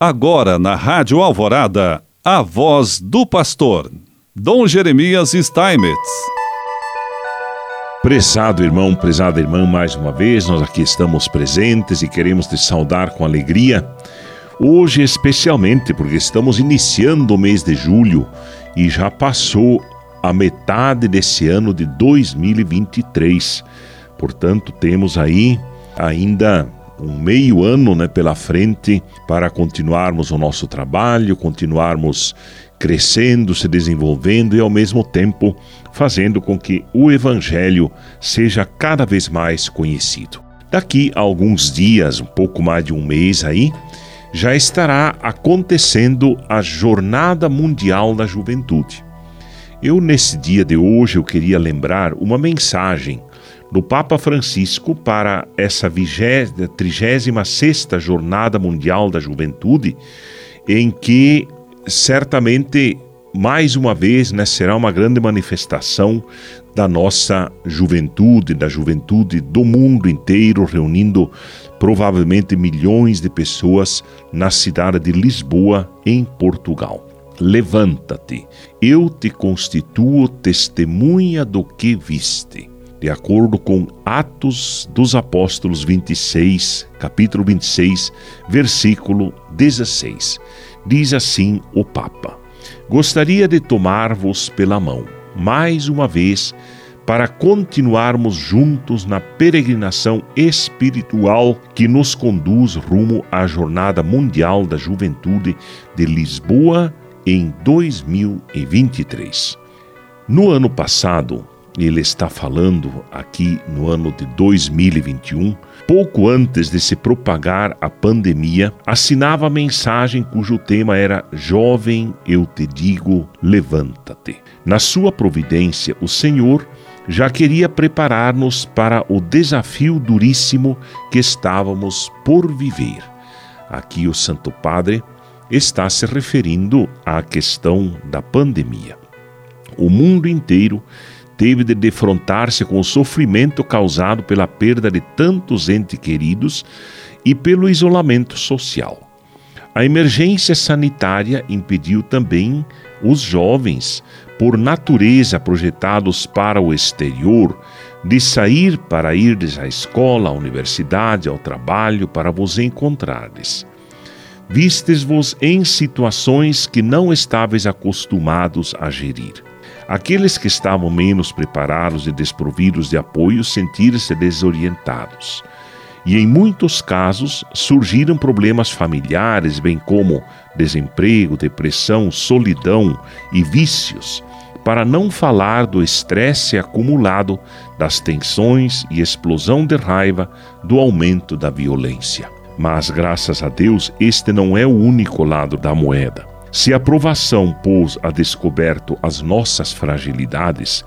Agora na Rádio Alvorada, a voz do pastor, Dom Jeremias Steinmetz. Prezado irmão, prezada irmã, mais uma vez nós aqui estamos presentes e queremos te saudar com alegria. Hoje, especialmente, porque estamos iniciando o mês de julho e já passou a metade desse ano de 2023. Portanto, temos aí ainda um meio ano né, pela frente para continuarmos o nosso trabalho, continuarmos crescendo, se desenvolvendo e ao mesmo tempo fazendo com que o Evangelho seja cada vez mais conhecido. Daqui a alguns dias, um pouco mais de um mês aí, já estará acontecendo a Jornada Mundial da Juventude. Eu, nesse dia de hoje, eu queria lembrar uma mensagem do Papa Francisco para essa 36 Jornada Mundial da Juventude, em que certamente mais uma vez né, será uma grande manifestação da nossa juventude, da juventude do mundo inteiro, reunindo provavelmente milhões de pessoas na cidade de Lisboa, em Portugal. Levanta-te, eu te constituo testemunha do que viste de acordo com Atos dos Apóstolos 26, capítulo 26, versículo 16. Diz assim o Papa: Gostaria de tomar-vos pela mão, mais uma vez, para continuarmos juntos na peregrinação espiritual que nos conduz rumo à Jornada Mundial da Juventude de Lisboa em 2023. No ano passado, ele está falando aqui no ano de 2021, pouco antes de se propagar a pandemia, assinava a mensagem cujo tema era Jovem, eu te digo, levanta-te. Na sua providência, o Senhor já queria preparar-nos para o desafio duríssimo que estávamos por viver. Aqui o Santo Padre está se referindo à questão da pandemia. O mundo inteiro teve de defrontar-se com o sofrimento causado pela perda de tantos entes queridos e pelo isolamento social. A emergência sanitária impediu também os jovens, por natureza projetados para o exterior, de sair para irdes à escola, à universidade, ao trabalho, para vos encontrares. Vistes-vos em situações que não estáveis acostumados a gerir. Aqueles que estavam menos preparados e desprovidos de apoio sentiram-se desorientados. E em muitos casos surgiram problemas familiares, bem como desemprego, depressão, solidão e vícios, para não falar do estresse acumulado, das tensões e explosão de raiva, do aumento da violência. Mas, graças a Deus, este não é o único lado da moeda. Se a provação pôs a descoberto as nossas fragilidades,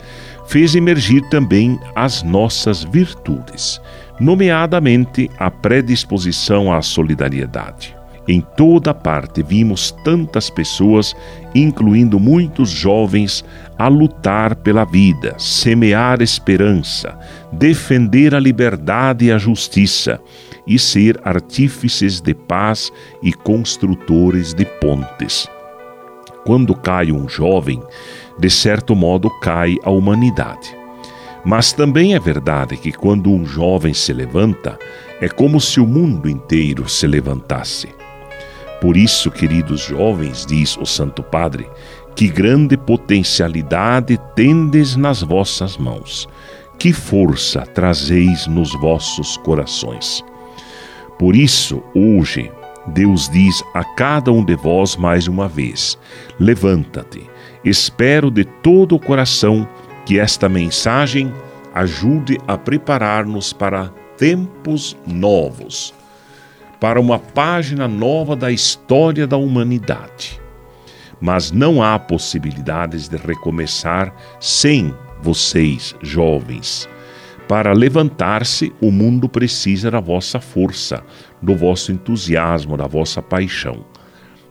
fez emergir também as nossas virtudes, nomeadamente a predisposição à solidariedade. Em toda parte vimos tantas pessoas, incluindo muitos jovens, a lutar pela vida, semear esperança, defender a liberdade e a justiça e ser artífices de paz e construtores de pontes. Quando cai um jovem, de certo modo cai a humanidade. Mas também é verdade que quando um jovem se levanta, é como se o mundo inteiro se levantasse. Por isso, queridos jovens, diz o Santo Padre, que grande potencialidade tendes nas vossas mãos, que força trazeis nos vossos corações. Por isso, hoje, Deus diz a cada um de vós mais uma vez: Levanta-te. Espero de todo o coração que esta mensagem ajude a preparar-nos para tempos novos, para uma página nova da história da humanidade. Mas não há possibilidades de recomeçar sem vocês, jovens. Para levantar-se, o mundo precisa da vossa força, do vosso entusiasmo, da vossa paixão.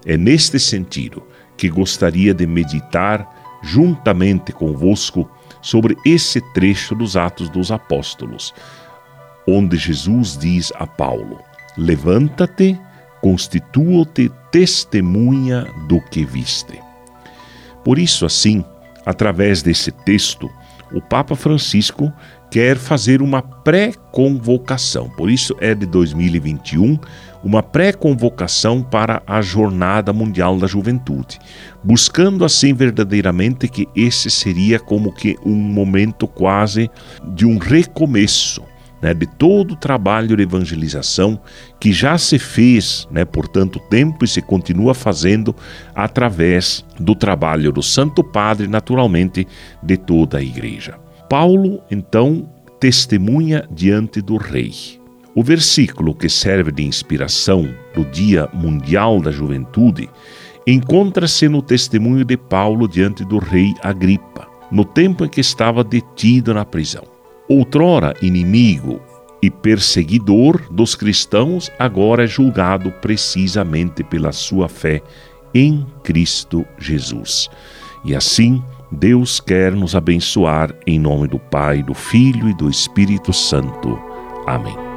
É neste sentido que gostaria de meditar juntamente convosco sobre esse trecho dos Atos dos Apóstolos, onde Jesus diz a Paulo: Levanta-te, constitua-te testemunha do que viste. Por isso, assim, através desse texto, o Papa Francisco quer fazer uma pré-convocação. Por isso é de 2021 uma pré-convocação para a Jornada Mundial da Juventude, buscando assim verdadeiramente que esse seria como que um momento quase de um recomeço. Né, de todo o trabalho de evangelização que já se fez né, por tanto tempo e se continua fazendo através do trabalho do Santo Padre, naturalmente, de toda a Igreja. Paulo, então, testemunha diante do Rei. O versículo que serve de inspiração do Dia Mundial da Juventude encontra-se no testemunho de Paulo diante do rei Agripa, no tempo em que estava detido na prisão. Outrora inimigo e perseguidor dos cristãos, agora é julgado precisamente pela sua fé em Cristo Jesus. E assim, Deus quer nos abençoar em nome do Pai, do Filho e do Espírito Santo. Amém.